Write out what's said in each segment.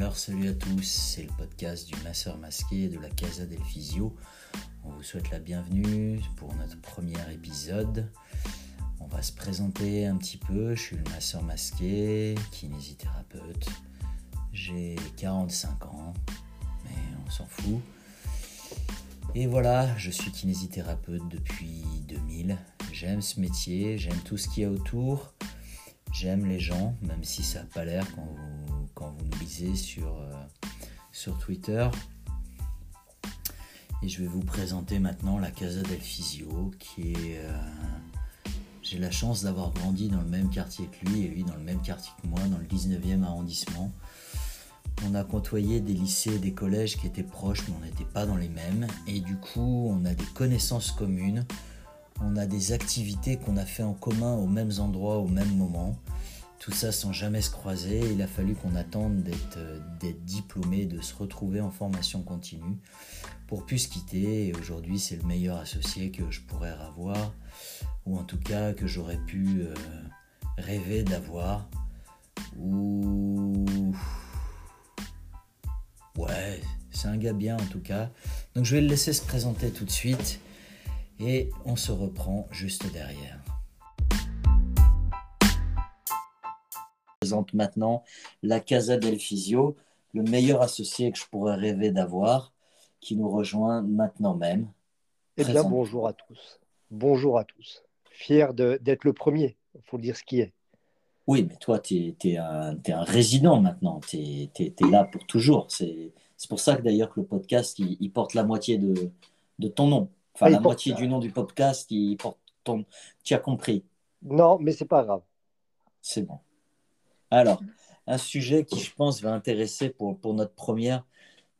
Alors salut à tous, c'est le podcast du masseur masqué de la Casa del Physio. On vous souhaite la bienvenue pour notre premier épisode. On va se présenter un petit peu. Je suis le masseur masqué, kinésithérapeute. J'ai 45 ans, mais on s'en fout. Et voilà, je suis kinésithérapeute depuis 2000. J'aime ce métier, j'aime tout ce qu'il y a autour. J'aime les gens, même si ça n'a pas l'air quand vous, quand nous lisez sur, euh, sur Twitter. Et je vais vous présenter maintenant la Casa del Physio, qui est... Euh, j'ai la chance d'avoir grandi dans le même quartier que lui, et lui dans le même quartier que moi, dans le 19e arrondissement. On a côtoyé des lycées, des collèges qui étaient proches, mais on n'était pas dans les mêmes. Et du coup, on a des connaissances communes on a des activités qu'on a fait en commun aux mêmes endroits, au même moment. Tout ça sans jamais se croiser. Il a fallu qu'on attende d'être, euh, diplômé, de se retrouver en formation continue pour plus quitter. Et aujourd'hui, c'est le meilleur associé que je pourrais avoir, ou en tout cas que j'aurais pu euh, rêver d'avoir. Ou. Ouais, c'est un gars bien en tout cas. Donc je vais le laisser se présenter tout de suite et on se reprend juste derrière. Je présente maintenant la Casa del Physio, le meilleur associé que je pourrais rêver d'avoir, qui nous rejoint maintenant même. Eh bien, bonjour à tous. Bonjour à tous. Fier d'être le premier, il faut dire ce qui est. Oui, mais toi, tu es, un, résident maintenant, tu es, là pour toujours. C'est pour ça que d'ailleurs que le podcast, il, porte la moitié de ton nom. Enfin, la moitié du nom du podcast, il porte ton. Tu as compris. Non, mais c'est pas grave. C'est bon. Alors, un sujet qui, je pense, va intéresser pour, pour notre première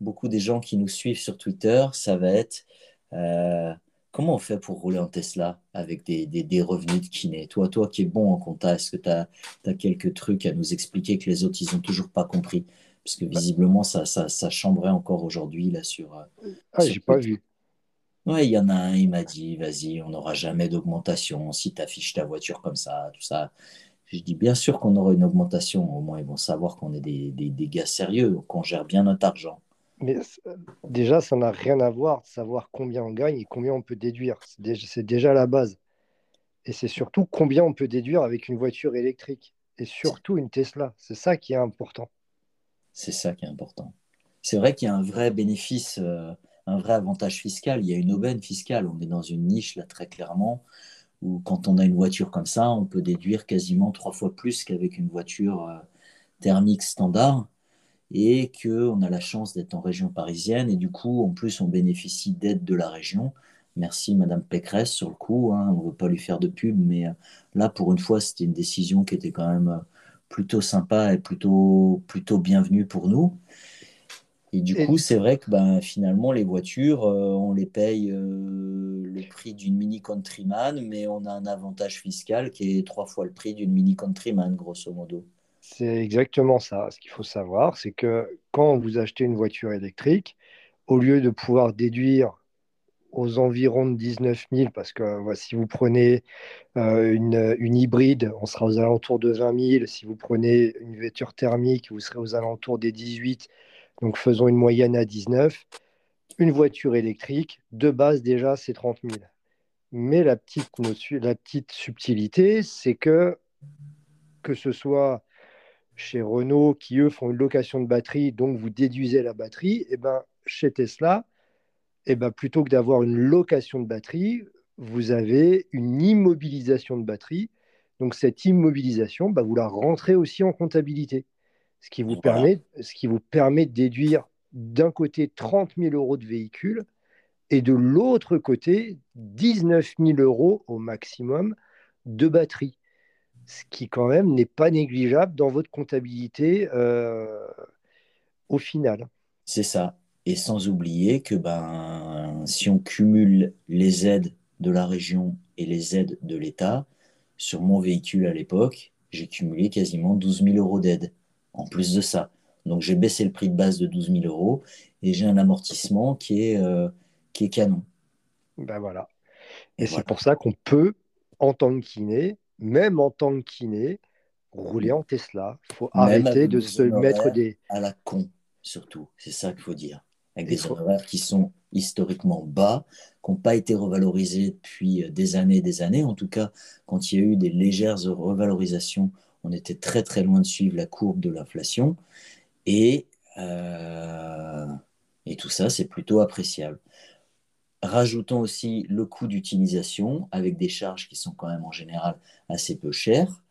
beaucoup des gens qui nous suivent sur Twitter, ça va être euh, comment on fait pour rouler en Tesla avec des, des, des, revenus de kiné? Toi, toi qui es bon en compta, est-ce que tu as, as, quelques trucs à nous expliquer que les autres, ils n'ont toujours pas compris? Parce que visiblement, ça, ça, ça chambrait encore aujourd'hui là sur. Euh, ah, j'ai pas vu. Ouais, il y en a un, il m'a dit, vas-y, on n'aura jamais d'augmentation si tu affiches ta voiture comme ça, tout ça. Je dis, bien sûr qu'on aura une augmentation, au moins ils vont savoir qu'on est des, des, gars sérieux, qu'on gère bien notre argent. Mais euh, déjà, ça n'a rien à voir de savoir combien on gagne et combien on peut déduire. C'est déjà, déjà la base. Et c'est surtout combien on peut déduire avec une voiture électrique. Et surtout une Tesla. C'est ça qui est important. C'est ça qui est important. C'est vrai qu'il y a un vrai bénéfice. Euh, un vrai avantage fiscal. Il y a une aubaine fiscale. On est dans une niche là très clairement où quand on a une voiture comme ça, on peut déduire quasiment trois fois plus qu'avec une voiture euh, thermique standard et qu'on a la chance d'être en région parisienne et du coup en plus on bénéficie d'aide de la région. Merci Madame Pécresse sur le coup, hein. on ne veut pas lui faire de pub, mais euh, là pour une fois c'était une décision qui était quand même euh, plutôt sympa et plutôt, plutôt bienvenue pour nous. Et du coup, c'est vrai que ben, finalement, les voitures, euh, on les paye euh, le prix d'une Mini Countryman, mais on a un avantage fiscal qui est trois fois le prix d'une Mini Countryman, grosso modo. C'est exactement ça. Ce qu'il faut savoir, c'est que quand vous achetez une voiture électrique, au lieu de pouvoir déduire aux environs de 19 000, parce que si vous prenez euh, une, une, hybride, on sera aux alentours de 20 000. Si vous prenez une voiture thermique, vous serez aux alentours des 18 000 donc faisons une moyenne à 19. Une voiture électrique, de base déjà, c'est 30 000. Mais la petite, la petite subtilité, c'est que que ce soit chez Renault, qui eux font une location de batterie, donc vous déduisez la batterie, et eh ben, chez Tesla, et eh ben, plutôt que d'avoir une location de batterie, vous avez une immobilisation de batterie. Donc cette immobilisation, bah, vous la rentrez aussi en comptabilité ce qui vous, permet, ce qui vous permet de déduire d'un côté 30 000 euros de véhicule et de l'autre côté 19 000 euros au maximum de batterie. Ce qui quand même n'est pas négligeable dans votre comptabilité euh, au final. C'est ça. Et sans oublier que ben, si on cumule les aides de la région et les aides de l'État, sur mon véhicule à l'époque, j'ai cumulé quasiment 12 000 euros d'aide en plus de ça. Donc j'ai baissé le prix de base de 12 000 euros et j'ai un amortissement qui est, euh, qui est canon. Ben voilà. Et, c'est pour ça qu'on peut, en tant que kiné, même en tant que kiné, rouler en Tesla. Il faut arrêter de se mettre des. À la con, surtout. C'est ça qu'il faut dire. Avec des horaires qui sont historiquement bas, qui n'ont pas été revalorisés depuis des années et des années. En tout cas, quand il y a eu des légères revalorisations, on était très très loin de suivre la courbe de l'inflation. Et, euh, et tout ça, c'est plutôt appréciable. Rajoutons aussi le coût d'utilisation avec des charges qui sont quand même en général assez peu chères,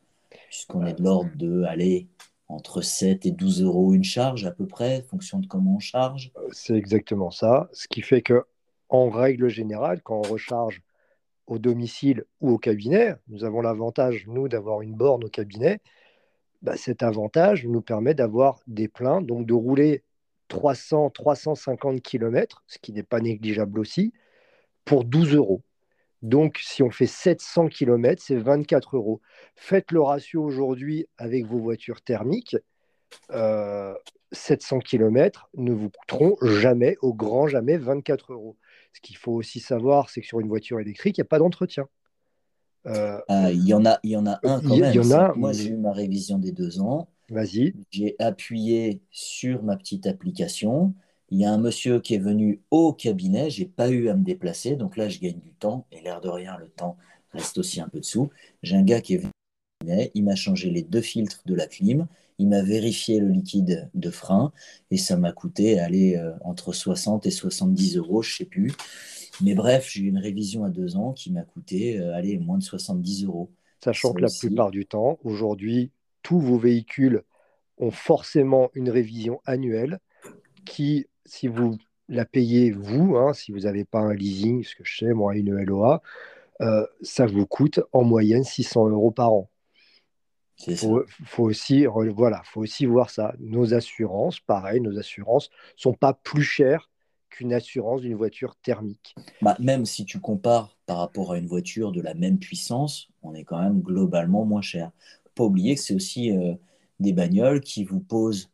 puisqu'on est de l'ordre de aller entre 7 et 12 euros une charge à peu près, fonction de comment on charge. Euh, c'est exactement ça. Ce qui fait que, en règle générale, quand on recharge au domicile ou au cabinet, nous avons l'avantage, nous, d'avoir une borne au cabinet. Bah, cet avantage nous permet d'avoir des pleins, donc de rouler 300, 350 km, ce qui n'est pas négligeable aussi, pour 12 euros. Donc, si on fait 700 km, c'est 24 euros. Faites le ratio aujourd'hui avec vos voitures thermiques. 700 euh, km ne vous coûteront jamais, au grand jamais, 24 euros. Ce qu'il faut aussi savoir, c'est que sur une voiture électrique, il n'y a pas d'entretien. Euh, ah, il y, en a, il y en a un quand même. Y en a, moi, j'ai eu ma révision des deux ans. Vas-y. J'ai appuyé sur ma petite application. Il y a un monsieur qui est venu au cabinet. J'ai pas eu à me déplacer. Donc là, je gagne du temps. Et l'air de rien, le temps reste aussi un peu dessous. J'ai un gars qui est venu au cabinet. Il m'a changé les deux filtres de la clim. Il m'a vérifié le liquide de frein. Et ça m'a coûté aller euh, entre 60 et 70 euros, je sais plus. Mais bref, j'ai eu une révision à deux ans qui m'a coûté euh, aller moins de 70 euros. Sachant que la plupart du temps, aujourd'hui, tous vos véhicules ont forcément une révision annuelle qui, si vous la payez vous, hein, si vous n'avez pas un leasing, ce que je sais, moi, une LOA, euh, ça vous coûte en moyenne 600 euros par an. Il faut, faut, aussi, voilà, faut aussi voir ça. Nos assurances, pareil, nos assurances sont pas plus chères qu'une assurance d'une voiture thermique. Bah, même si tu compares par rapport à une voiture de la même puissance, on est quand même globalement moins cher pas oublier que c'est aussi euh, des bagnoles qui vous posent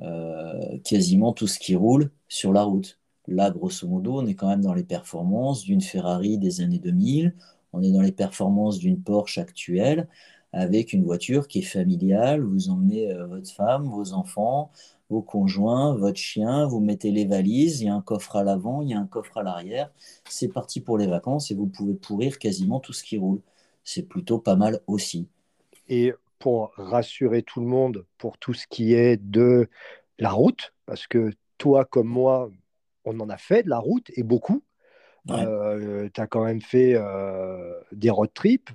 euh, quasiment tout ce qui roule sur la route. Là, grosso modo, on est quand même dans les performances d'une Ferrari des années 2000, on est dans les performances d'une Porsche actuelle, avec une voiture qui est familiale. Vous emmenez euh, votre femme, vos enfants, vos conjoints, votre chien, vous mettez les valises, il y a un coffre à l'avant, il y a un coffre à l'arrière. C'est parti pour les vacances et vous pouvez pourrir quasiment tout ce qui roule. C'est plutôt pas mal aussi. Et pour rassurer tout le monde pour tout ce qui est de la route, parce que toi comme moi, on en a fait de la route et beaucoup. Euh, tu as quand même fait euh, des road trips.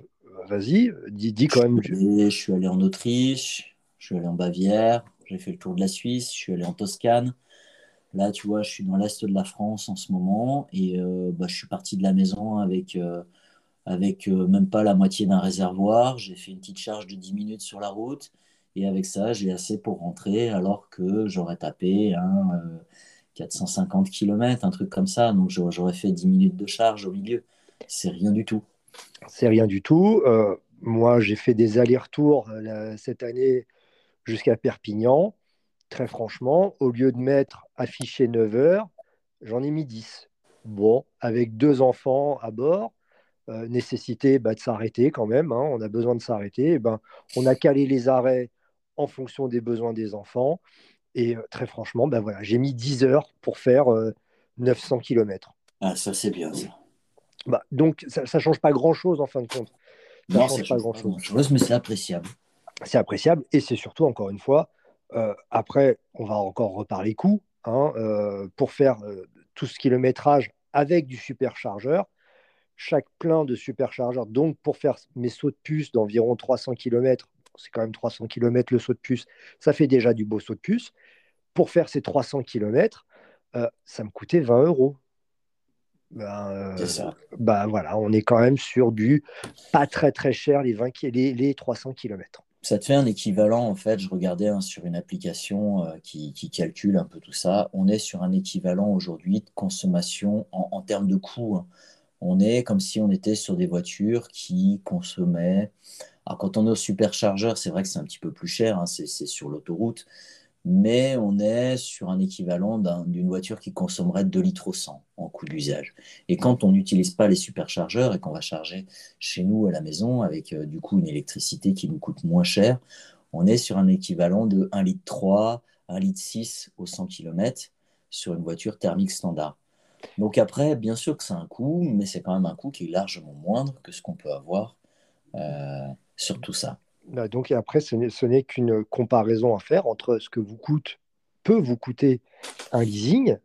Vas-y, dis, quand même. je suis allé en Autriche, je suis allé en Bavière, j'ai fait le tour de la Suisse, je suis allé en Toscane. Là, tu vois, je suis dans l'est de la France en ce moment et euh, bah, je suis parti de la maison avec avec euh, même pas la moitié d'un réservoir. J'ai fait une petite charge de 10 minutes sur la route. Et avec ça, j'ai assez pour rentrer alors que j'aurais tapé 450 km, un truc comme ça. Donc j'aurais fait 10 minutes de charge au milieu. C'est rien du tout. C'est rien du tout. Euh, moi, j'ai fait des allers-retours euh, cette année jusqu'à Perpignan. Très franchement, au lieu de mettre affiché 9 heures, j'en ai mis 10. Bon, avec deux enfants à bord, euh, nécessité bah, de s'arrêter quand même, hein, on a besoin de s'arrêter, ben, on a calé les arrêts en fonction des besoins des enfants. Et très franchement, ben, voilà, j'ai mis 10 heures pour faire 900 euh, km. Ah, ça c'est bien ça. Bah, donc ça ne change pas grand-chose en fin de compte. Ça non, change pas grand-chose. mais c'est appréciable. C'est appréciable et c'est surtout, encore une fois, après, on va encore reparler coût. Hein, pour faire tout ce kilométrage avec du superchargeur, chaque plein de superchargeur. Donc, pour faire mes sauts de puce d'environ 300 km, c'est quand même 300 km le saut de puce, ça fait déjà du beau saut de puce. Pour faire ces 300 km, euh, ça me coûtait 20 euros. Ben, euh, ça. Ben, voilà, on est quand même sur du pas très très cher les, 20, les, les 300 km. Ça te fait un équivalent, en fait, je regardais hein, sur une application euh, qui, calcule un peu tout ça, on est sur un équivalent aujourd'hui de consommation en, termes de coût. Hein on est comme si on était sur des voitures qui consommaient. Alors, quand on est au superchargeur, c'est vrai que c'est un petit peu plus cher, hein, c'est sur l'autoroute. Mais on est sur un équivalent d'une voiture qui consommerait 2 litres au 100 en coût d'usage. Et quand on n'utilise pas les superchargeurs et qu'on va charger chez nous à la maison avec euh, du coup une électricité qui nous coûte moins cher, on est sur un équivalent de 1 litre 3, 1 litre 6 au 100 km sur une voiture thermique standard. Donc après, bien sûr que c'est un coût, mais c'est quand même un coût qui est largement moindre que ce qu'on peut avoir euh, sur tout ça. Bah, donc après, ce n'est qu'une comparaison à faire entre ce que vous coûte, peut vous coûter un leasing,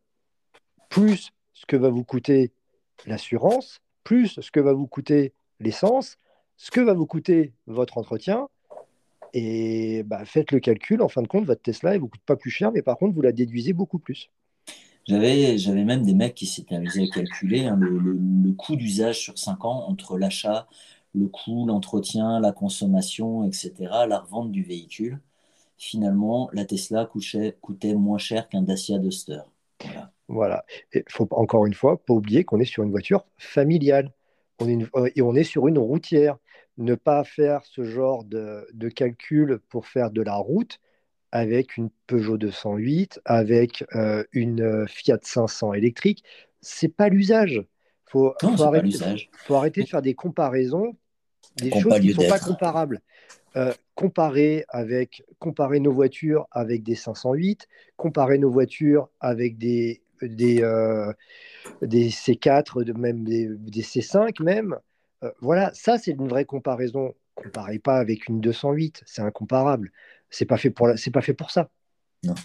plus ce que va vous coûter l'assurance, plus ce que va vous coûter l'essence, ce que va vous coûter votre entretien. Et bah, faites le calcul, en fin de compte, votre Tesla, ne vous coûte pas plus cher, mais par contre, vous la déduisez beaucoup plus. J'avais, j'avais même des mecs qui s'étaient amusés à calculer hein, le, le, coût d'usage sur 5 ans entre l'achat, le coût, l'entretien, la consommation, etc., la revente du véhicule. Finalement, la Tesla coûtait, moins cher qu'un Dacia Duster. Voilà. Il faut encore une fois pas oublier qu'on est sur une voiture familiale. On est euh, et on est sur une routière. Ne pas faire ce genre de, de, calcul pour faire de la route avec une Peugeot 208, avec euh, une euh, Fiat 500 électrique, c'est pas l'usage. Faut, faut, arrêter, faut arrêter de faire des comparaisons des choses qui ne sont pas comparables. Euh, comparer, avec, comparer nos voitures avec des 508, comparer nos voitures avec des, des, euh, des C4, de même des, des C5 même. Euh, voilà, ça c'est une vraie comparaison. Comparez pas avec une 208, c'est incomparable. C'est pas fait pour c'est pas fait pour ça. Non.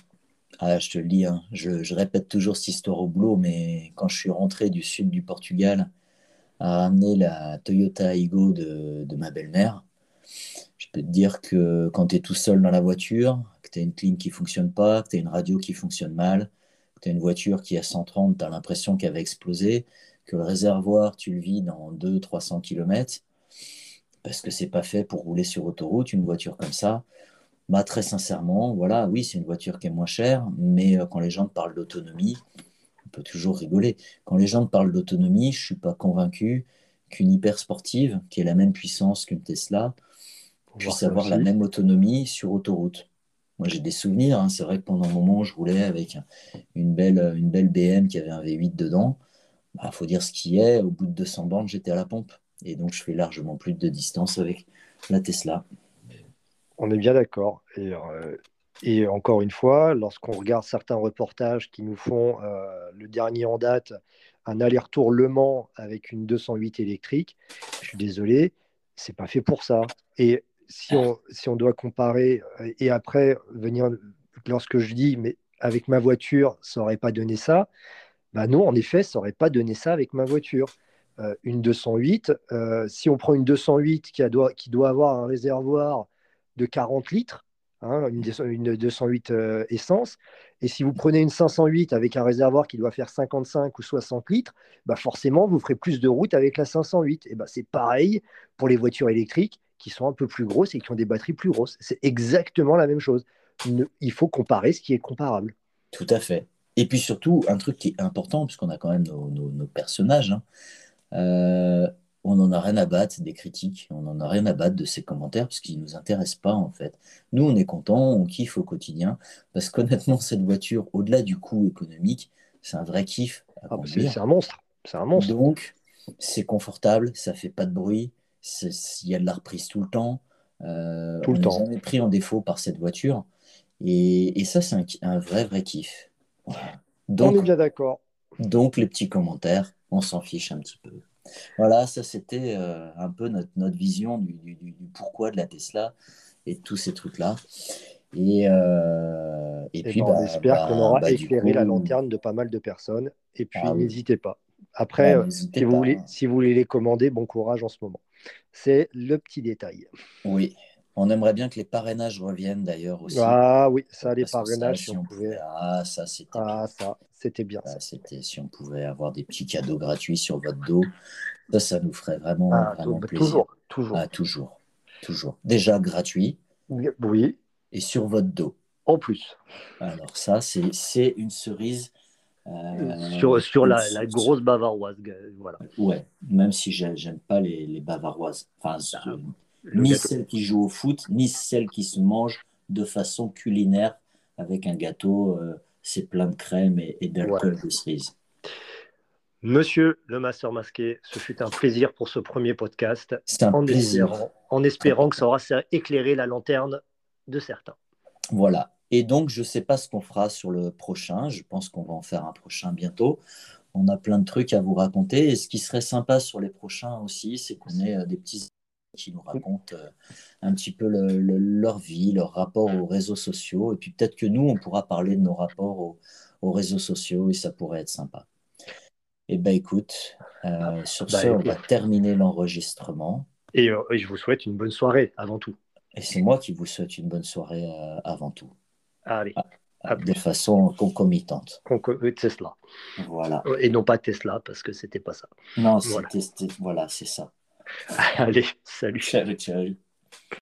Ah, je te le dis, hein. je, répète toujours cette histoire au boulot, mais quand je suis rentré du sud du Portugal, à ramener la Toyota Aygo de, ma belle-mère. Je peux te dire que quand tu es tout seul dans la voiture, que tu as une clim qui fonctionne pas, que tu as une radio qui fonctionne mal, que tu as une voiture qui à 130, tu as l'impression qu'elle va exploser, que le réservoir, tu le vides en 200-300 km, parce que c'est pas fait pour rouler sur autoroute, une voiture comme ça. Bah, très sincèrement, voilà, oui, c'est une voiture qui est moins chère, mais euh, quand les gens parlent d'autonomie, peut toujours rigoler. Quand les gens parlent d'autonomie, je ne suis pas convaincu qu'une hyper sportive, qui ait la même puissance qu'une Tesla, puisse avoir la même autonomie sur autoroute. Moi, j'ai des souvenirs. Hein. C'est vrai que pendant un moment, je roulais avec une belle, une belle BM qui avait un V8 dedans. Il bah, faut dire ce qui est. Au bout de 200 bornes, j'étais à la pompe. Et donc, je fais largement plus de distance avec la Tesla. On est bien d'accord. Et euh, et encore une fois, lorsqu'on regarde certains reportages qui nous font euh, le dernier en date, un aller-retour Le Mans avec une 208 électrique, je suis désolé, c'est pas fait pour ça. Et si on, doit comparer, euh, et après venir, lorsque je dis, mais avec ma voiture, ça n'aurait pas donné ça, bah non, en effet, ça n'aurait pas donné ça avec ma voiture. Une 208, si on prend une 208 qui, a, qui doit avoir un réservoir de 40 litres, Hein, une, 208 euh, essence. Et si vous prenez une 508 avec un réservoir qui doit faire 55 ou 60 litres, bah forcément, vous ferez plus de route avec la 508. Et bah, c'est pareil pour les voitures électriques qui sont un peu plus grosses et qui ont des batteries plus grosses. C'est exactement la même chose. il faut comparer ce qui est comparable. Tout à fait. Et puis surtout, un truc qui est important, puisqu'on a quand même nos, personnages, hein, euh, on n'en a rien à battre des critiques, on n'en a rien à battre de ces commentaires parce qu'ils ne nous intéressent pas en fait. Nous, on est content, on kiffe au quotidien parce qu'honnêtement, cette voiture, au-delà du coût économique, c'est un vrai kiff. Ah, c'est un monstre. C'est un monstre. Donc, c'est confortable, ça fait pas de bruit, il y a de la reprise tout le temps. Euh, tout le temps. On est pris en défaut par cette voiture. Et, ça, c'est un, vrai, vrai kiff. Donc, on est bien d'accord. Donc, les petits commentaires, on s'en fiche un petit peu. Voilà, ça c'était euh, un peu notre, notre vision du, du, pourquoi de la Tesla et tous ces trucs-là. Et, euh, et, puis, ben, on bah, espère bah, qu'on aura bah, éclairé la lanterne de pas mal de personnes. Et puis, ah n'hésitez pas. Après, euh, si, vous voulez, si vous voulez les commander, bon courage en ce moment. C'est le petit détail. Oui, on aimerait bien que les parrainages reviennent d'ailleurs aussi. Ah oui, ça, les parrainages, si on pouvait. Ah, ça, c'était ah, ça, c'était bien. c'était si on pouvait avoir des petits cadeaux gratuits sur votre dos. Ça, ça nous ferait vraiment, ah, vraiment plaisir. Toujours, toujours. Ah, toujours, toujours. Déjà gratuit. Oui. Et sur votre dos. En plus. Alors ça, c'est une cerise. Euh, sur, sur la, la, grosse bavaroise. Voilà. Ouais, même si j'aime pas les, les bavaroises. Enfin, ni celles qui jouent au foot, ni celles qui se mangent de façon culinaire avec un gâteau, c'est plein de crème et, d'alcool de cerise. Monsieur le master masqué, ce fut un plaisir pour ce premier podcast. C'est un en plaisir. Espérant, en espérant que ça aura éclairé la lanterne de certains. Voilà. Et donc, je ne sais pas ce qu'on fera sur le prochain. Je pense qu'on va en faire un prochain bientôt. On a plein de trucs à vous raconter. Et ce qui serait sympa sur les prochains aussi, c'est qu'on ait euh, des petits qui nous racontent euh, un petit peu leur vie, leur rapport aux réseaux sociaux. Et puis peut-être que nous, on pourra parler de nos rapports aux, réseaux sociaux et ça pourrait être sympa. Eh bien, écoute, euh, sur bah, ce, on va terminer l'enregistrement. Et, je vous souhaite une bonne soirée avant tout. Et c'est moi qui vous souhaite une bonne soirée avant tout. Allez. Ah, de façon concomitante. Tesla. Voilà. Et non pas Tesla, parce que c'était pas ça. Non, voilà, voilà c'est ça. Allez, salut. Ciao, ciao.